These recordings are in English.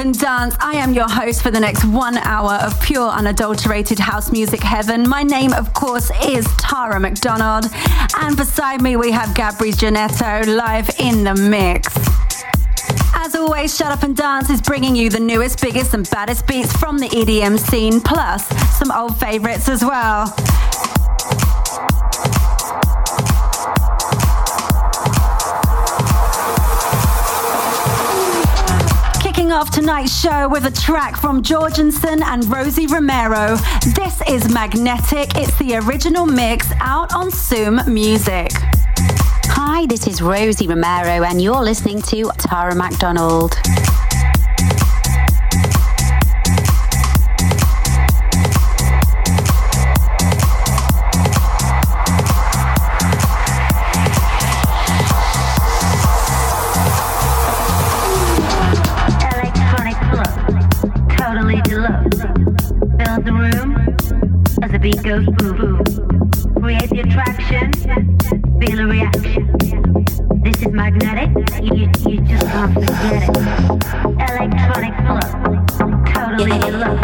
And Dance. I am your host for the next one hour of pure, unadulterated house music heaven. My name, of course, is Tara McDonald. And beside me, we have Gabri Janetto live in the mix. As always, Shut Up and Dance is bringing you the newest, biggest, and baddest beats from the EDM scene, plus some old favorites as well. Kicking off tonight's show with a track from Jorgensen and Rosie Romero. This is Magnetic. It's the original mix out on Zoom Music. Hi, this is Rosie Romero, and you're listening to Tara McDonald. Goes boom boom. Create the attraction, feel a reaction. This is magnetic, you, you, just can't forget it. Electronic flow, totally in love.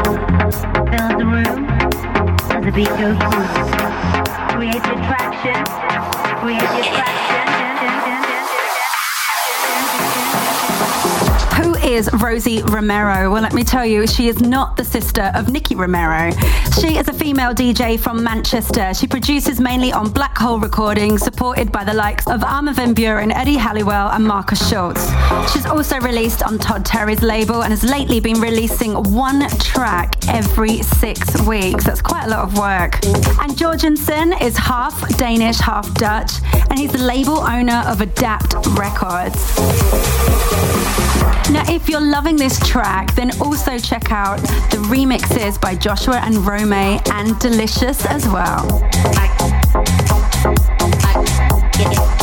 Fill the room as the beat goes boom. Create the attraction, create the attraction. Is Rosie Romero? Well, let me tell you, she is not the sister of Nicky Romero. She is a female DJ from Manchester. She produces mainly on Black Hole Recordings, supported by the likes of Armin van Buuren, Eddie Halliwell, and Markus Schulz. She's also released on Todd Terry's label and has lately been releasing one track every six weeks. That's quite a lot of work. And Jorgensen is half Danish, half Dutch, and he's the label owner of Adapt Records. Now, if you're loving this track, then also check out the remixes by Joshua and Rome and Delicious as well. So,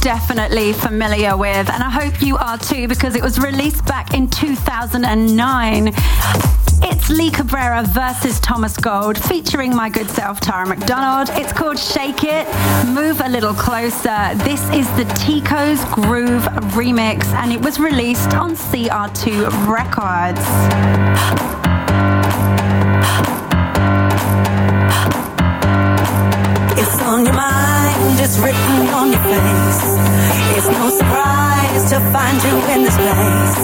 definitely familiar with, and I hope you are too because it was released back in 2009. It's Lee Cabrera versus Thomas Gold featuring my good self, Tara McDonald. It's called Shake It, Move a Little Closer. This is the Tiko's Groove remix and it was released on CR2 Records. It's on your mind, it's written on your face. It's no surprise to find you in this place.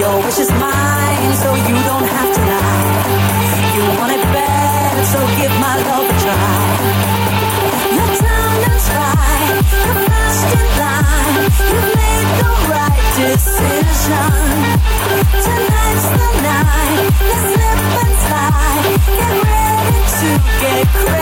Your wish is mine, so you don't have to lie. You want it bad, so give my love a try. Your time is right, you're first in line. You've made the right decision. Tonight's the night, let's slip and slide. Get ready to get crazy.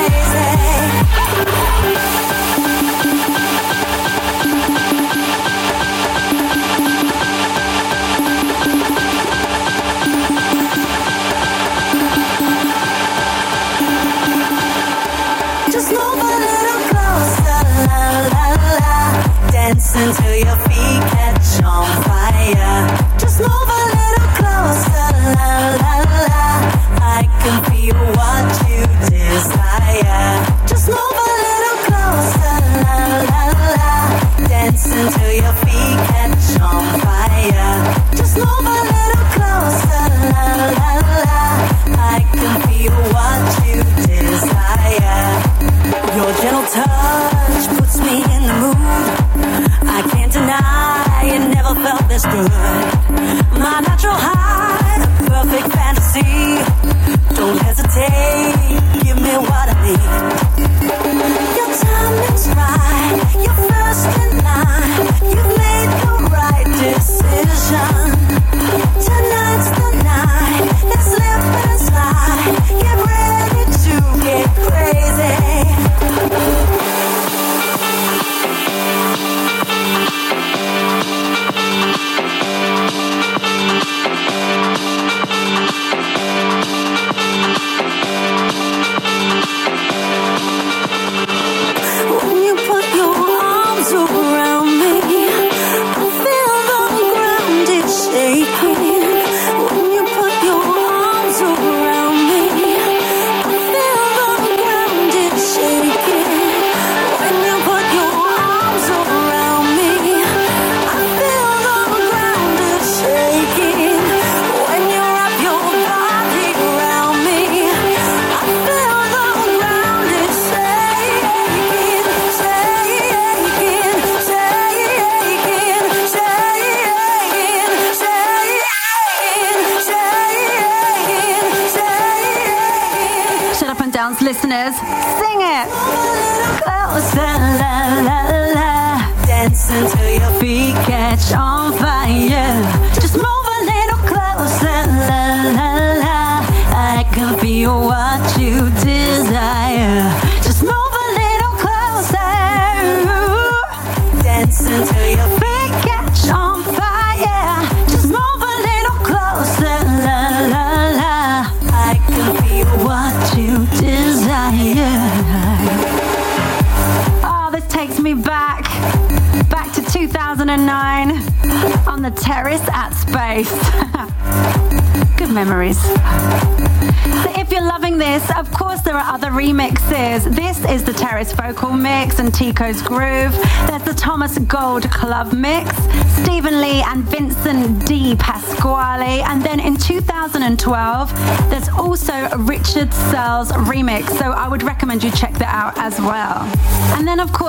Groove. There's the Thomas Gold club mix, Stephen Lee and Vincent D. Pasquale. And then in 2012, there's also Richard Searle's remix. So I would recommend you check that out as well.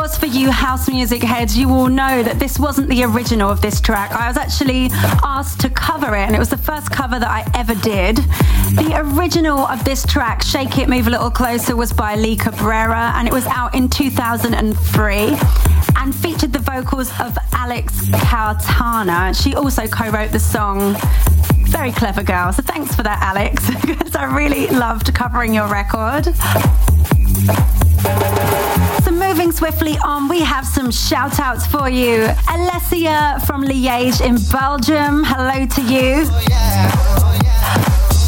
Course for you house music heads, you will know that this wasn't the original of this track. I was actually asked to cover it and it was the first cover that I ever did. The original of this track, Shake It, Move a Little Closer, was by Lee Cabrera and it was out in 2003 and featured the vocals of Alex Cartana. She also co-wrote the song. Very clever girl. So thanks for that, Alex, because I really loved covering your record. So moving swiftly on, we have some shout outs for you. Alessia from Liège in Belgium, hello to you.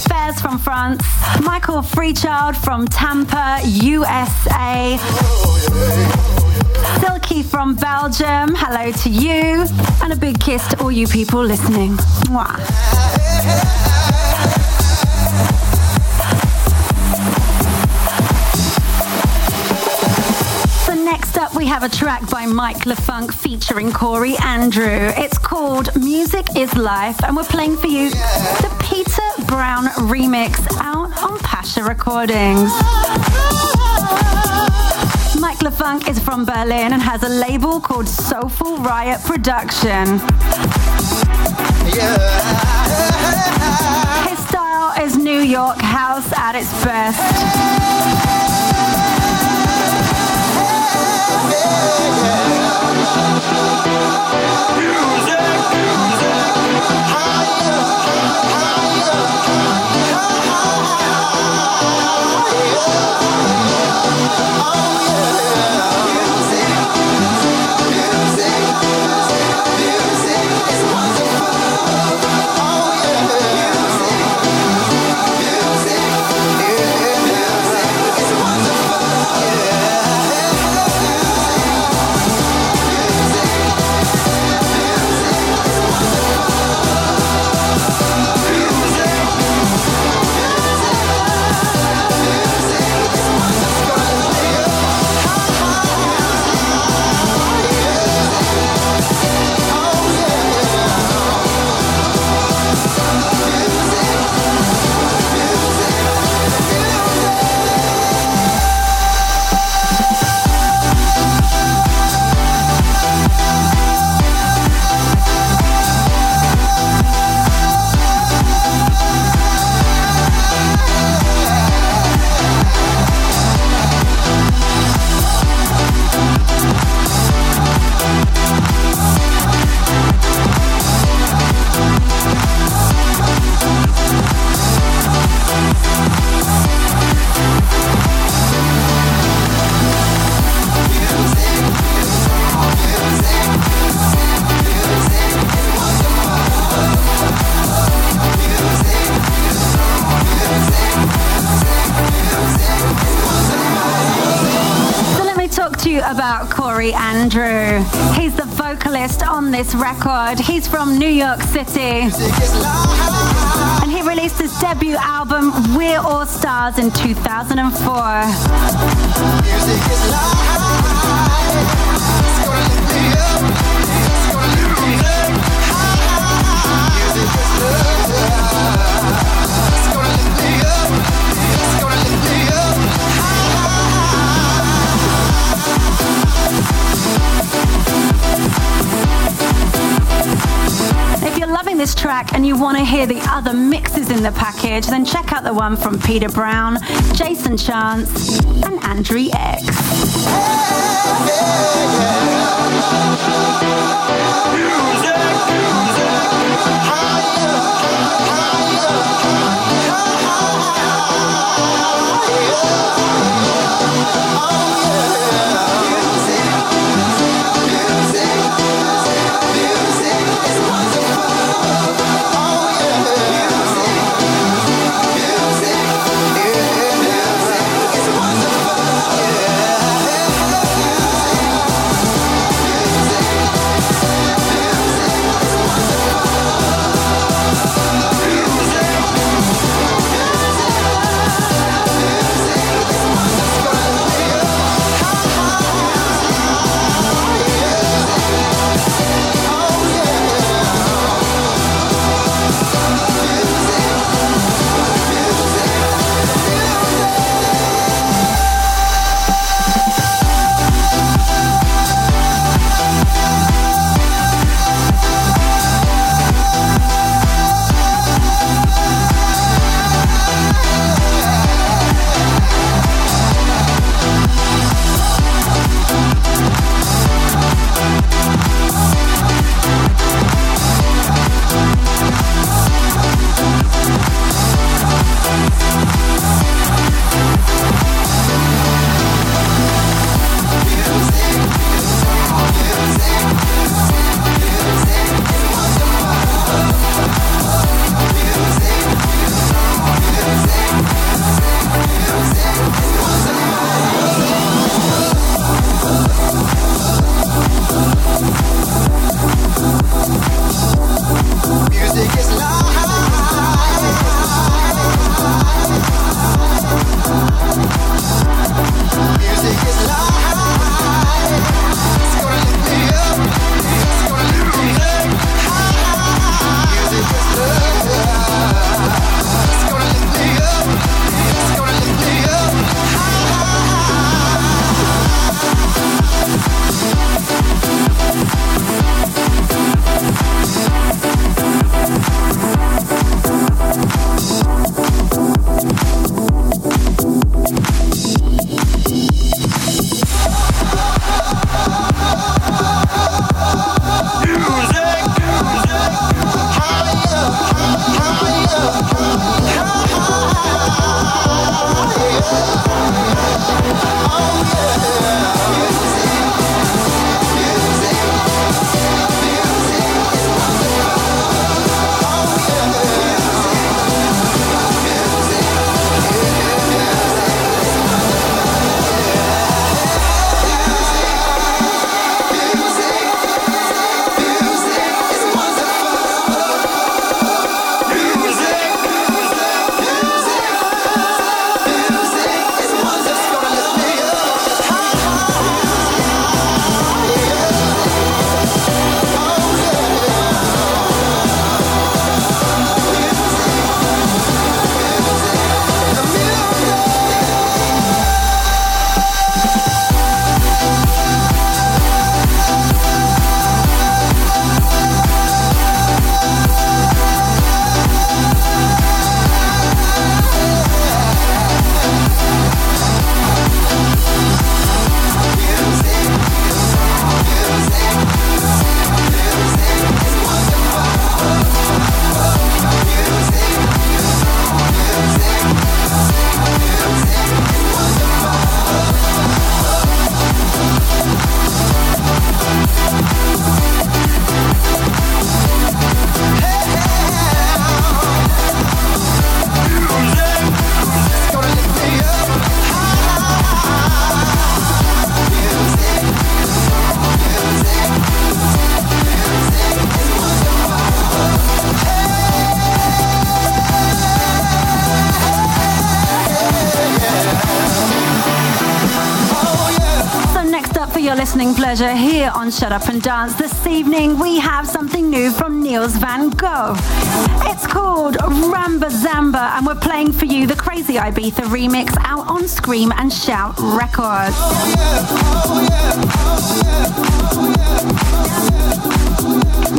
Fairs from France. Michael Freechild from Tampa, USA. Silk from Belgium. Hello to you. And a big kiss to all you people listening. Mwah. We have a track by Mike LeFunk featuring Corey Andrew. It's called Music is Life and we're playing for you the Peter Brown remix out on Pacha Recordings. Mike LeFunk is from Berlin and has a label called Soulful Riot Production. His style is New York house at its best. This track and you want to hear the other mixes in the package, then check out the one from Peter Brown, Jason Chance, and Andrew X. listening Shut Up and Dance. This evening we have something new from Niels van Gogh. It's called Ramba Zamba and we're playing for you the Crazy Ibiza remix out on Scream and Shout Records. Oh yeah, oh yeah, oh yeah, oh, oh,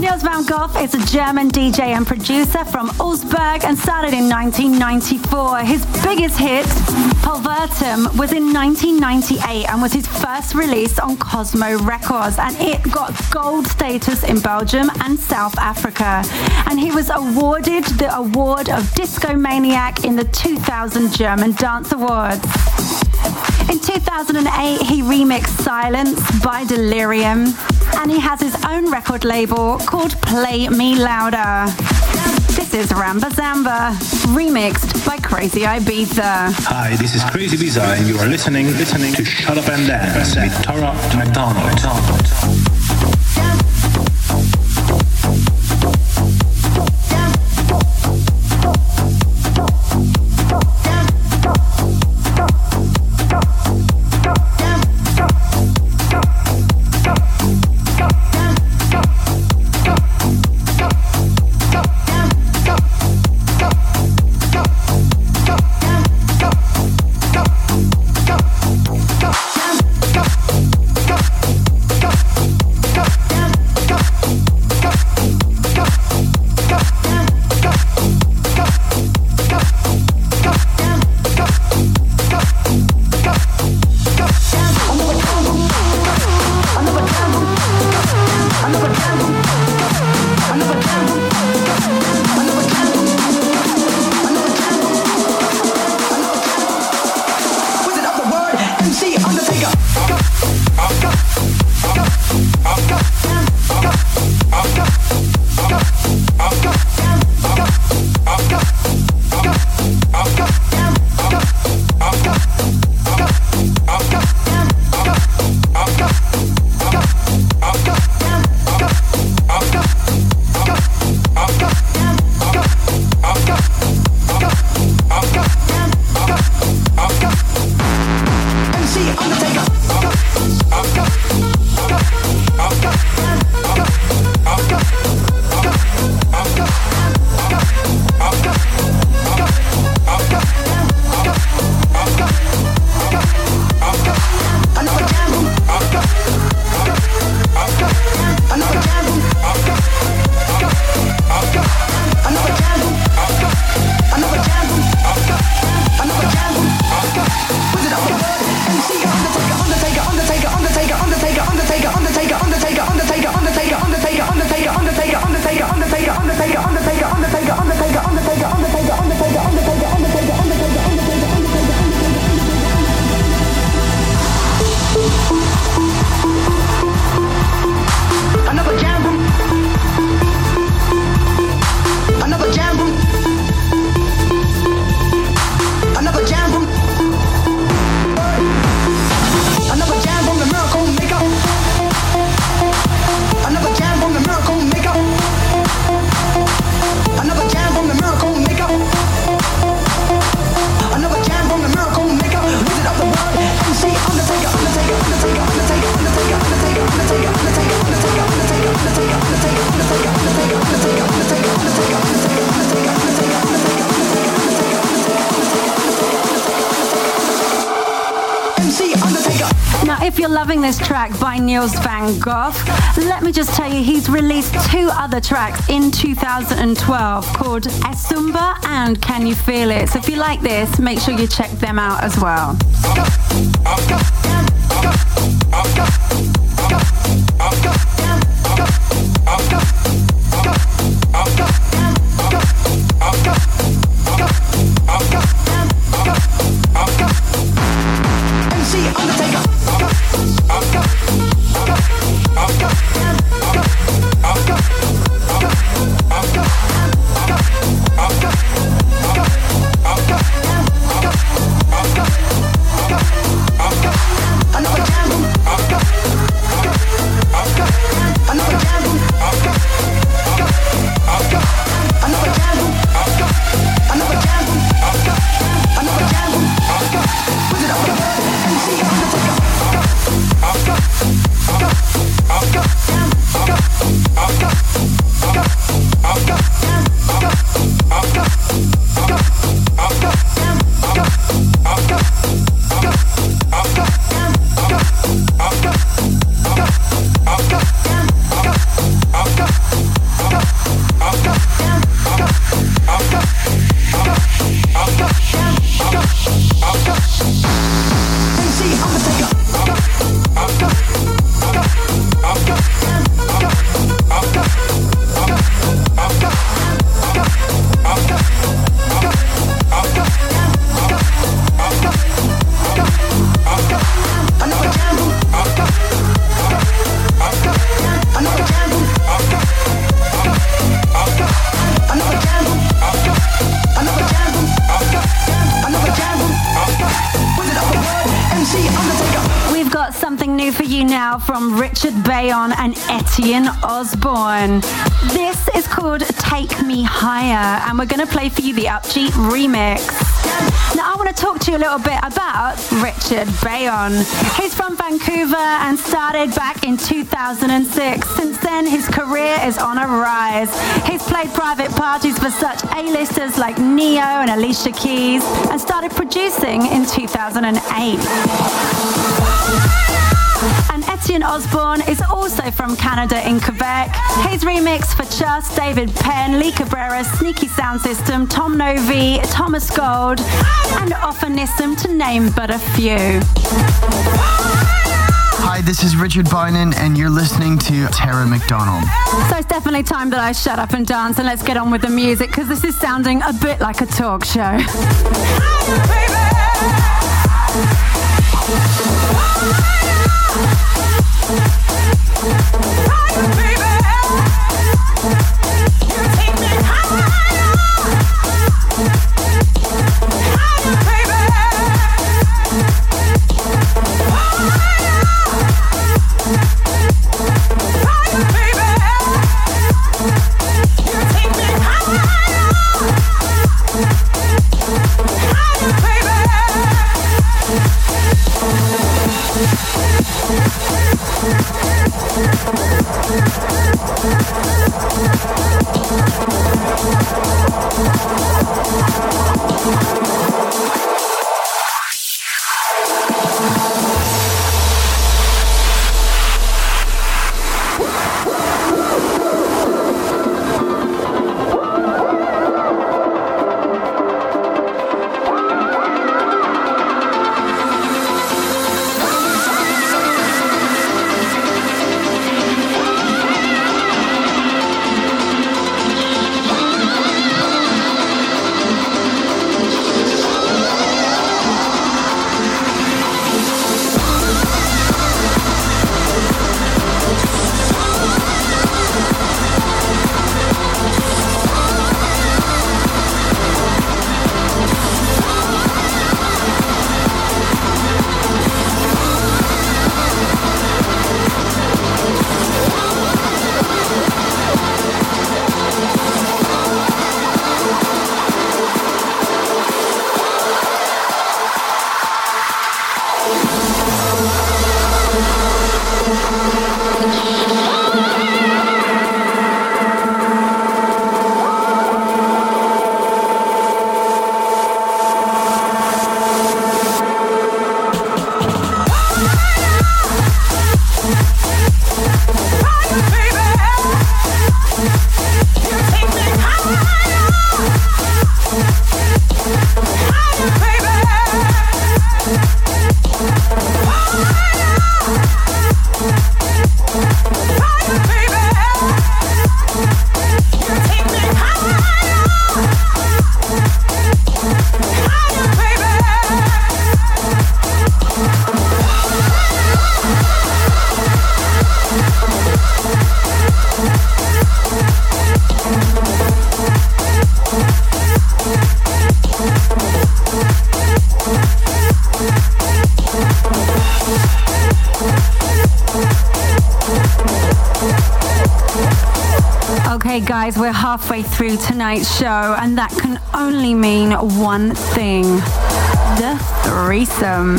Niels van Gogh is a German DJ and producer from Augsburg and started in 1994. His biggest hit, Pulverturm, was in 1998 and was his first release on Cosmo Records and it got gold status in Belgium and South Africa. And he was awarded the award of Disco Maniac in the 2000 German Dance Awards. In 2008, he remixed Silence by Delerium, and he has his own record label called Play Me Louder. This is Ramba Zamba, remixed by Crazy Ibiza. Hi, this is Crazy Ibiza, and you are listening, listening to Shut Up and Dance with Tara McDonald. Van Gogh. Let me just tell you, he's released two other tracks in 2012 called Esumba and Can You Feel It? So if you like this, make sure you check them out as well. I'll. He's from Vancouver and started back in 2006. Since then, his career is on a rise. He's played private parties for such A-listers like Ne-Yo and Alicia Keys and started producing in 2008. And Etienne Ozborne is also from Canada in Quebec. His remix for Just, David Penn, Lee Cabrera, Sneaky Sound System, Tom Novy, Thomas Gold, and Offernissim to name but a few. Hi, this is Richard Bynon, and you're listening to Tara McDonald. So it's definitely time that I shut up and dance and let's get on with the music because this is sounding a bit like a talk show. Okay, Thank you. Through tonight's show, and that can only mean one thing the threesome.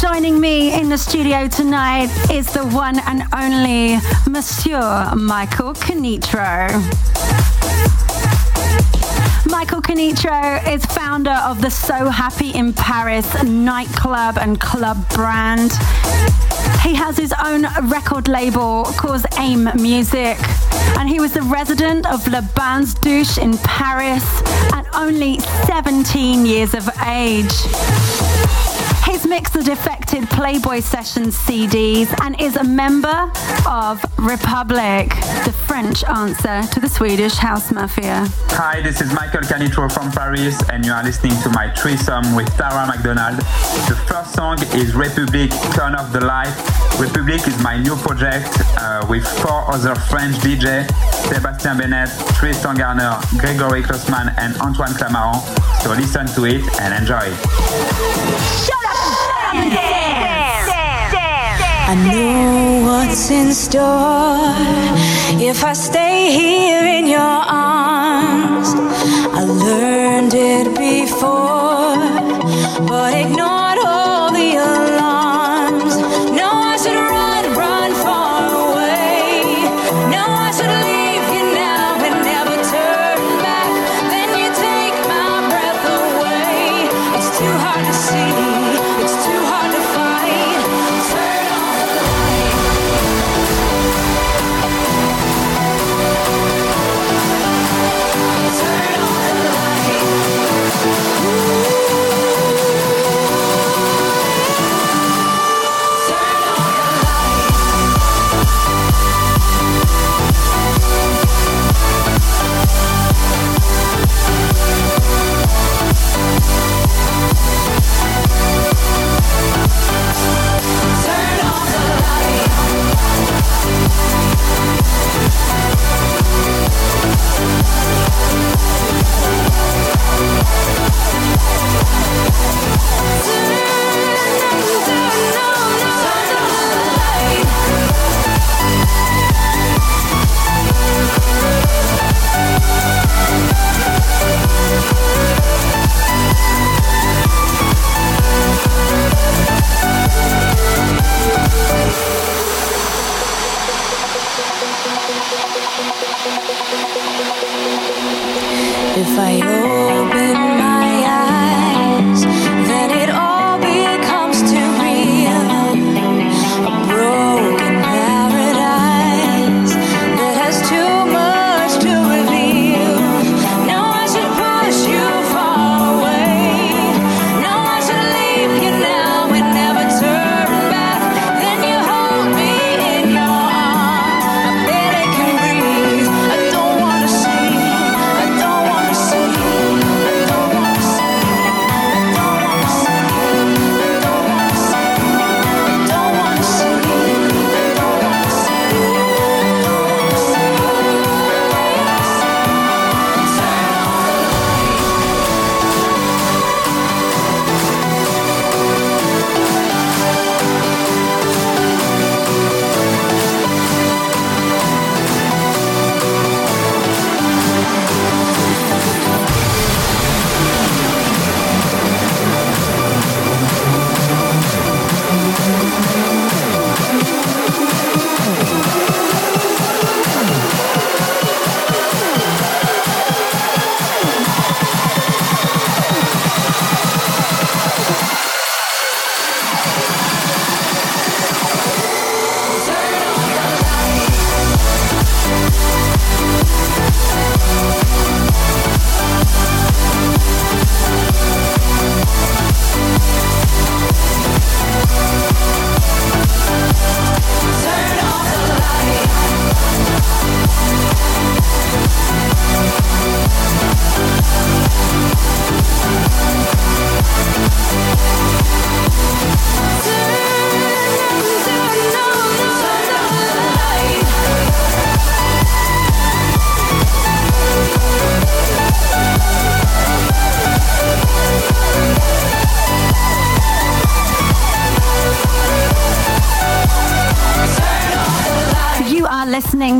Joining me in the studio tonight is the one and only Monsieur Michael Canitrot. Michael Canitrot is founder of the So Happy in Paris nightclub and club brand. He has his own record label called AIM Music, and he was the resident of Le Bains Douche in Paris at only 17 years of age. He's mixed the defected Playboy Sessions CDs and is a member of Republic, the French answer to the Swedish House Mafia. Hi, this is Michael Canitrot from Paris, and you are listening to my threesome with Tara McDonald. The first song is Republic Turn Off the Light. Republic is my new project uh, with four other French DJ Sébastien Benett, Tristan Garner, Gregori Klosman, and Antoine Clamaran. So listen to it and enjoy. Shut up and dance. dance. dance. I know what's in store if I stay here in your arms. I learned it before, but ignored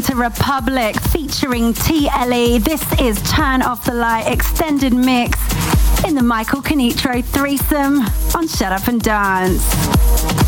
to Republic featuring TLE. This is Turn Off the Light extended mix in the Michael Canitrot threesome on Shut Up and Dance.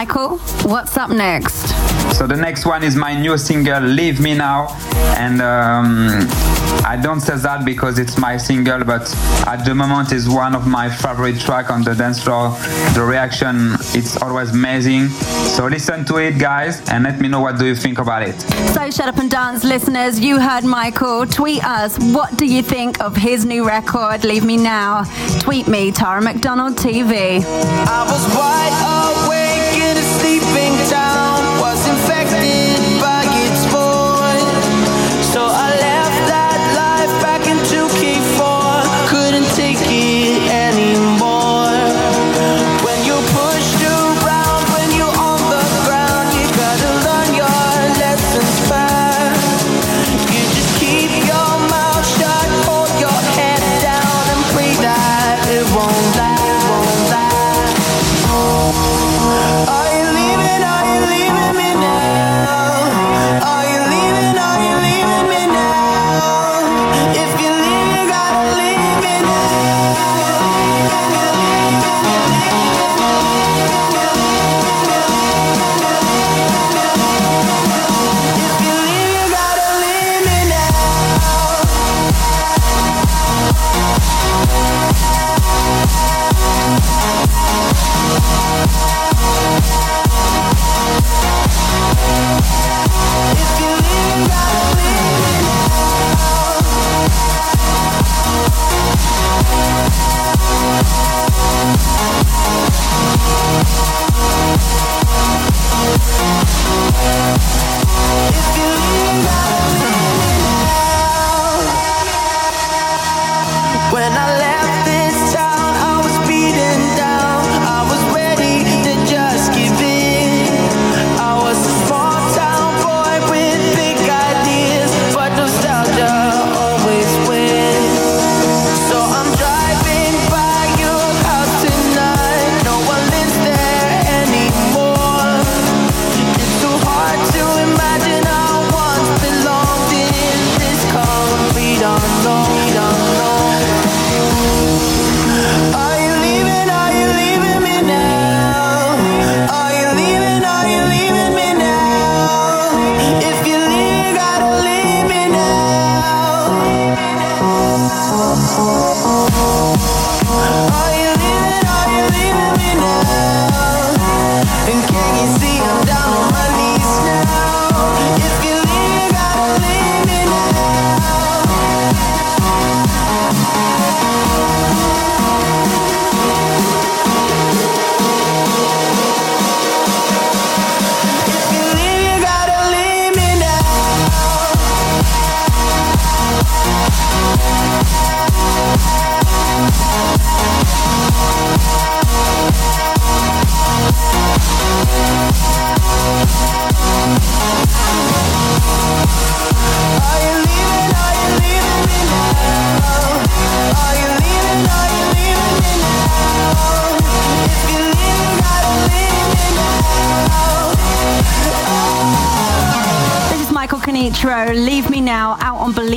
Michael, what's up next? So the next one is my new single, Leave Me Now. And um, I don't say that because it's my single, but at the moment is one of my favorite track on the dance floor. The reaction, it's always amazing. So listen to it, guys, and let me know what do you think about it. So, Shut Up and Dance listeners, you heard Michael. Tweet us. What do you think of his new record, Leave Me Now? Tweet me, Tara McDonald TV. down.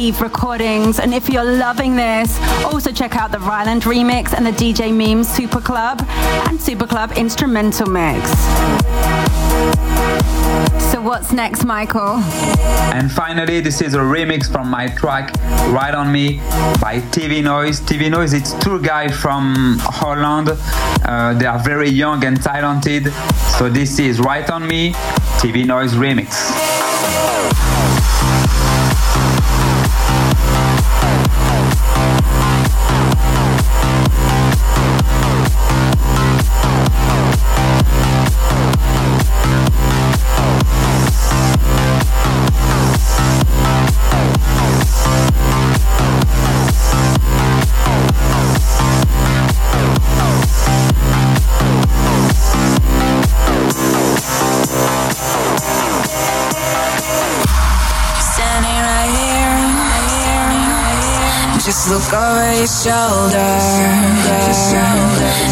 Believe Recordings. And if you're loving this, also check out the Ryland remix and the DJ Memes Super Club and Super Club instrumental mix. So what's next, Michael? And finally, this is a remix from my track Right on Me by TV Noise. TV Noise, it's two guys from Holland. Uh, they are very young and talented. So this is Right on Me, TV Noise remix. Your shoulder.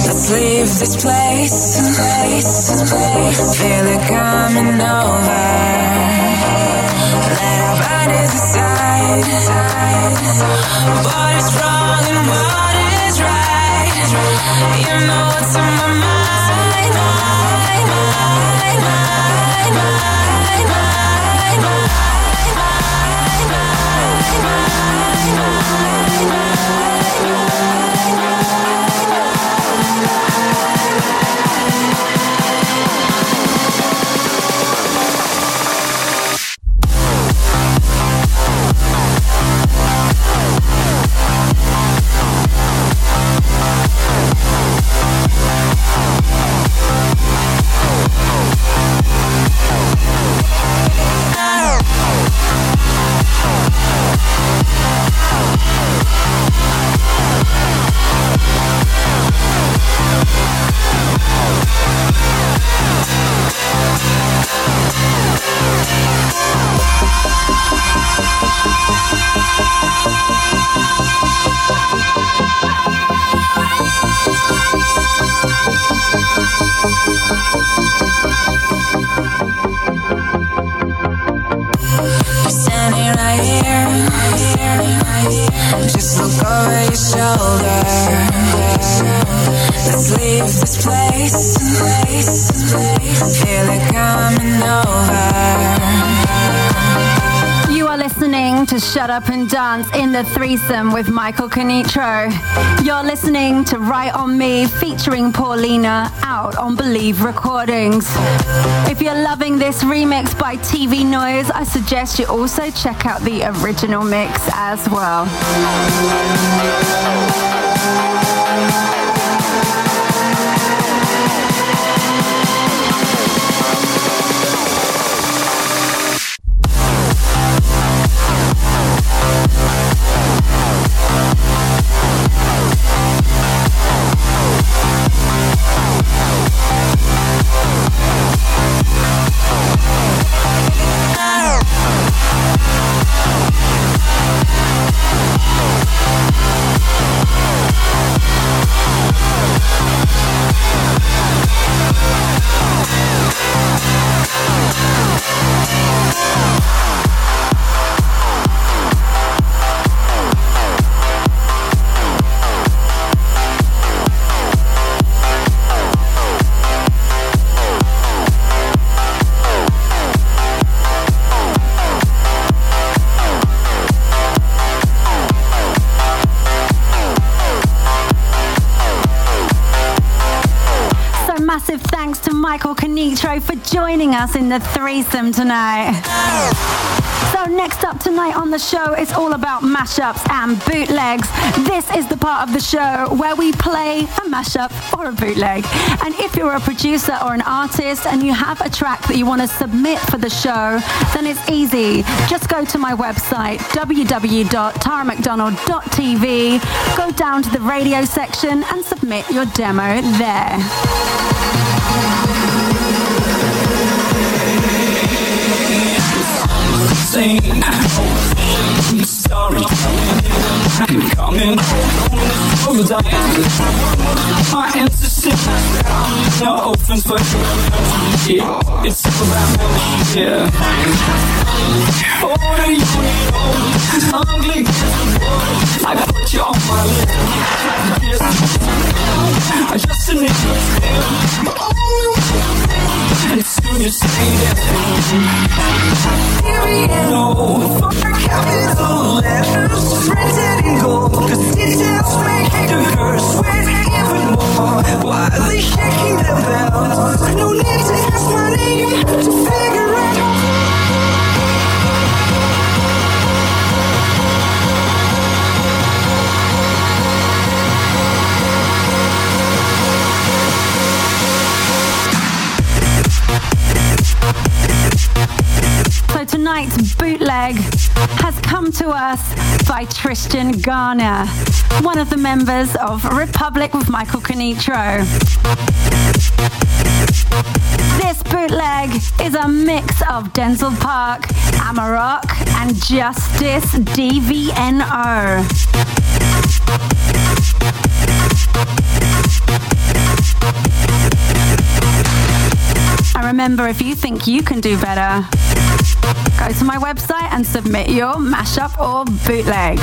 Let's leave this place. Feel it coming over. Let our bodies decide what is wrong and what is right. You know what's on my mind. mind, mind, Shut Up and Dance in the threesome with Michael Canitrot. You're listening to Right on Me featuring Paulina out on Believe Recordings. If you're loving this remix by TV Noise, I suggest you also check out the original mix as well. Us in the threesome tonight. So next up tonight on the show is all about mashups and bootlegs. This is the part of the show where we play a mashup or a bootleg. And if you're a producer or an artist and you have a track that you want to submit for the show, then it's easy. Just go to my website, www.taramcdonald.tv, go down to the radio section and submit your demo there. Sing. Sorry. Coming. My answer No difference, but it's about me. Yeah. Oh, you? Ugly, I put you on my list. I just need one. And soon you say capital letters printed in gold. Details make the even more. Shaking their bells? No need to ask my name to figure out. Tonight's bootleg has come to us by Tristan Garner, one of the members of Republic with Michael Canitrot. This bootleg is a mix of Denzal Park, Amarok, and Justice DVNO. And remember, if you think you can do better, go to my website and submit your mashup or bootleg.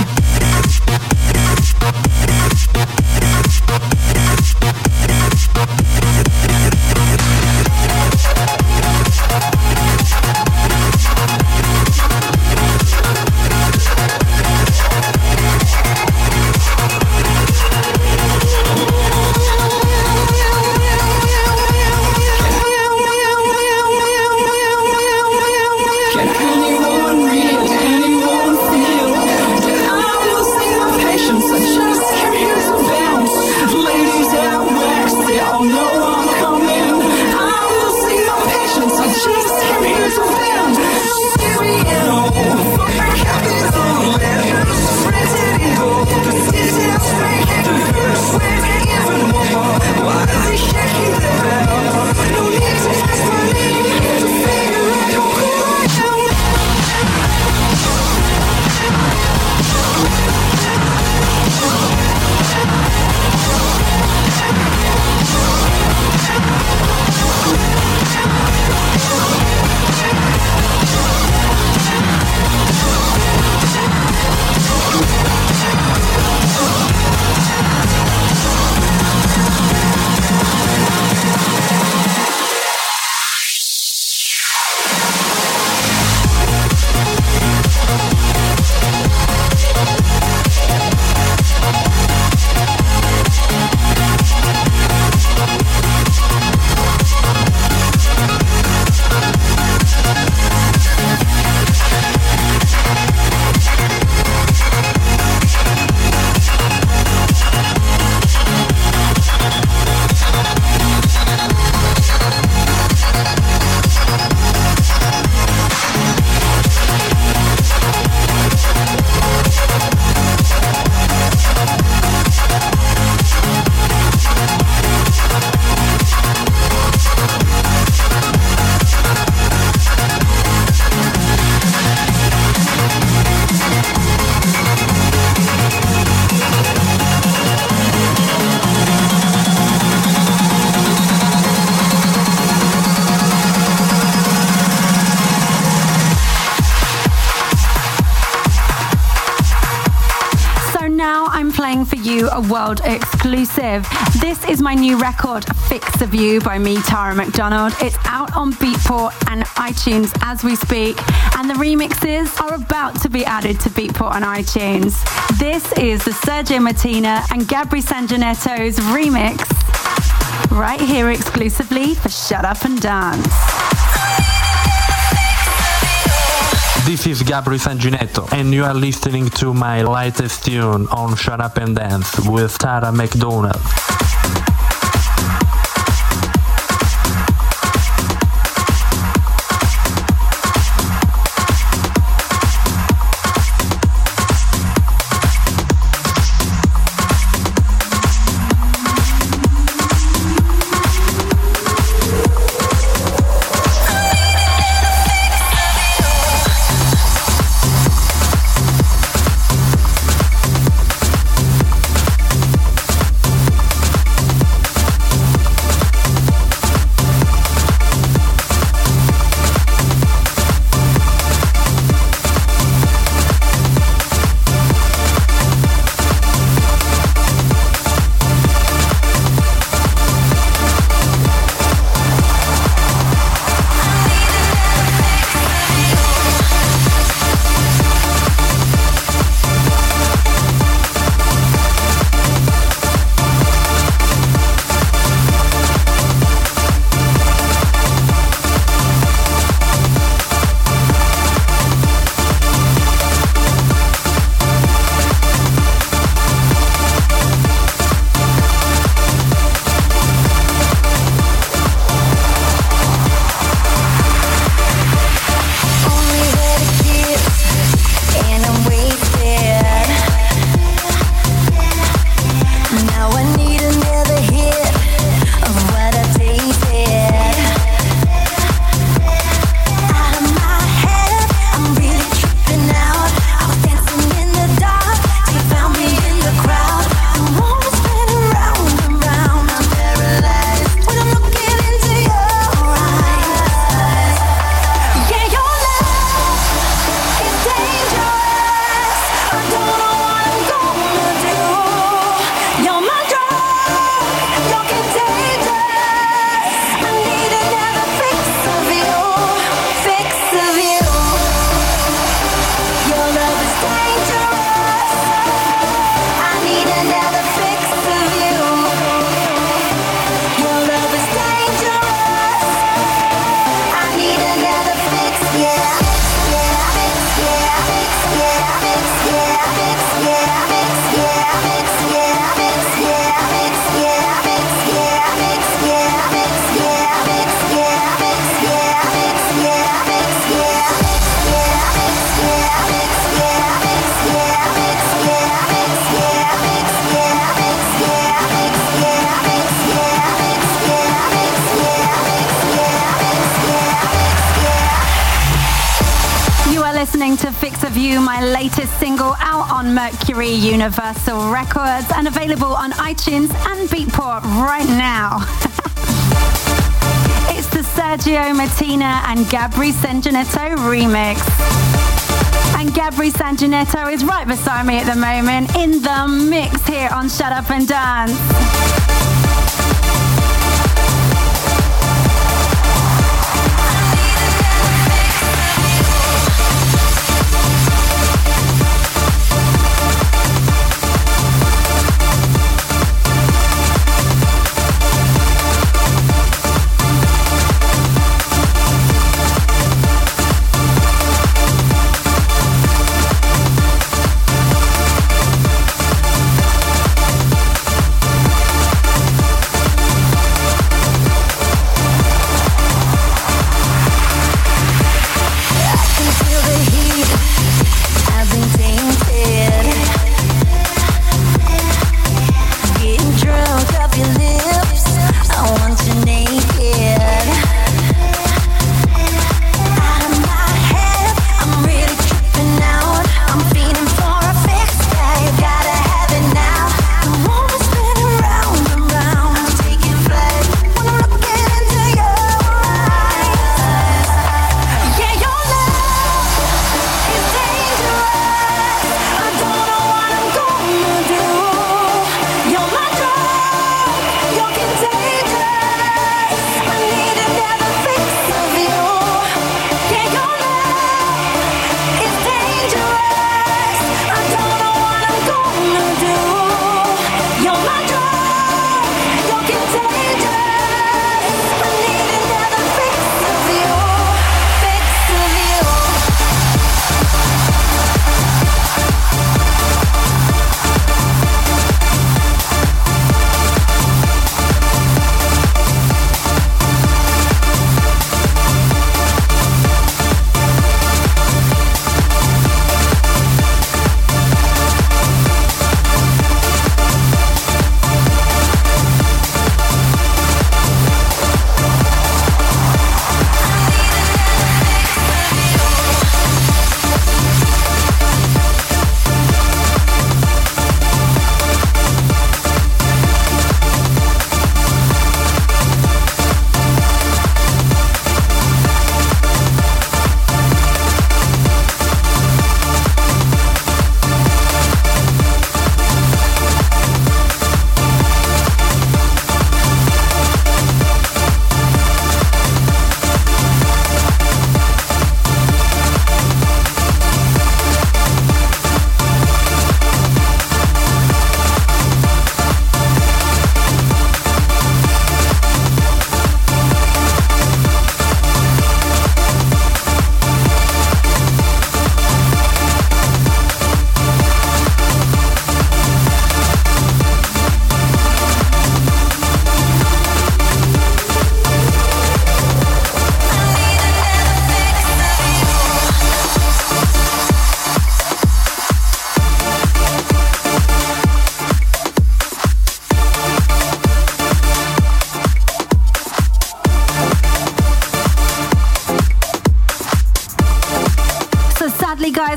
Exclusive. This is my new record, Fix of You by me, Tara McDonald. It's out on Beatport and iTunes as we speak, and the remixes are about to be added to Beatport and iTunes. This is the Sergio Martina and Gabri Sanginetto's remix, right here exclusively for Shut Up and Dance. This is Gabri Sanginetto, and you are listening to my latest tune on Shut Up and Dance with Tara McDonald. You, my latest single out on Mercury Universal Records and available on iTunes and Beatport right now. it's the Sergio Martina and Gabri Sanginetto remix. And Gabri Sanginetto is right beside me at the moment in the mix here on Shut Up and Dance.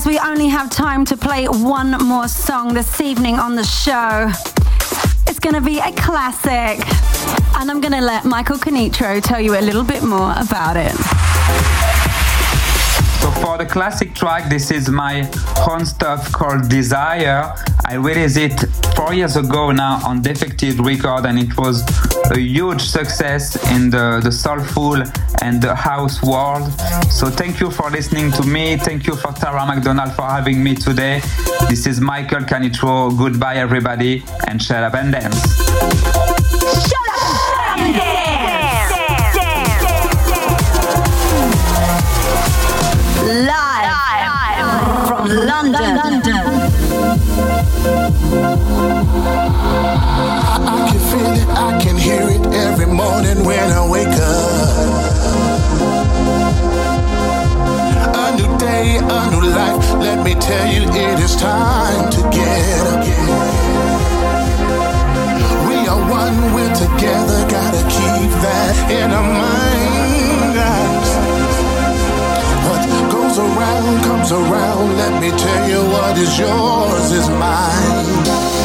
Guys, we only have time to play one more song this evening on the show. It's going to be a classic. And I'm going to let Michael Canitrot tell you a little bit more about it. For the classic track, this is my own stuff called Desire. I released it four years ago now on Defected Record, and it was a huge success in the, the soulful and the house world. So thank you for listening to me. Thank you for Tara McDonald for having me today. This is Michael Canitrot. Goodbye, everybody, and shut up and dance. Live, from London. I can feel it, I can hear it every morning when I wake up. A new day, a new life. Let me tell you, it is time to get up. We are one, we're together, gotta keep that in our mind. Goes around comes around, let me tell you what is yours is mine.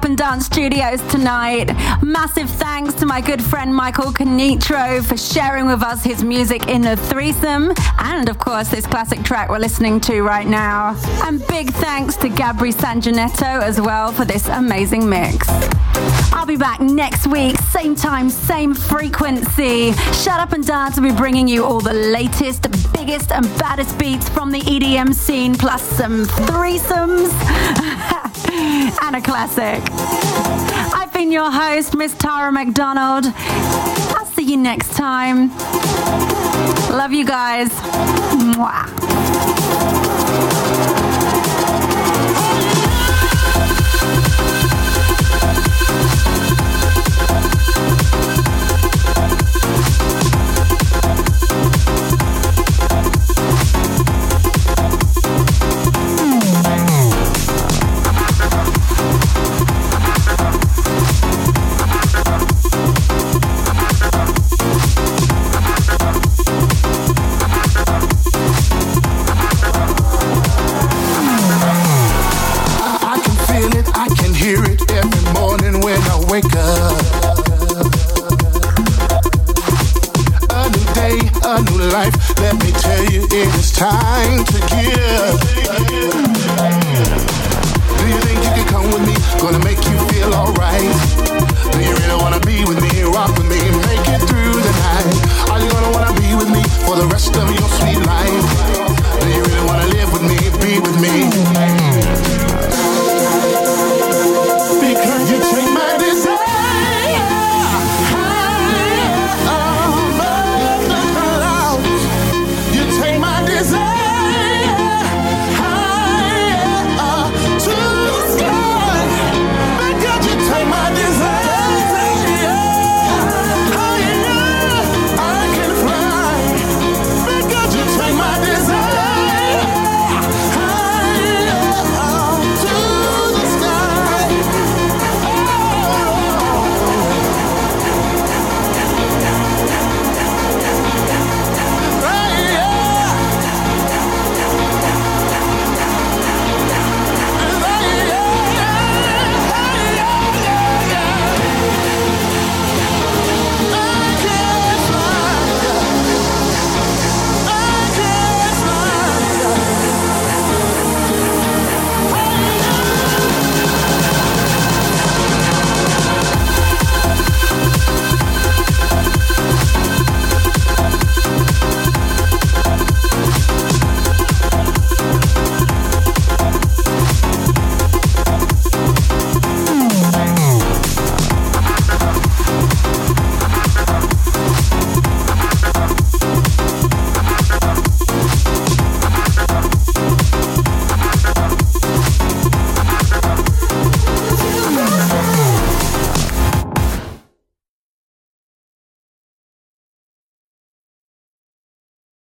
Up and Dance studios tonight. Massive thanks to my good friend Michael Canitrot for sharing with us his music in the threesome, and of course, this classic track we're listening to right now. And big thanks to Gabri Sanginetto as well for this amazing mix. I'll be back next week, same time, same frequency. Shut Up and Dance will be bringing you all the latest, biggest, and baddest beats from the EDM scene, plus some threesomes and a classic. I've been your host, Miss Tara McDonald. I'll see you next time. Love you guys. Mwah.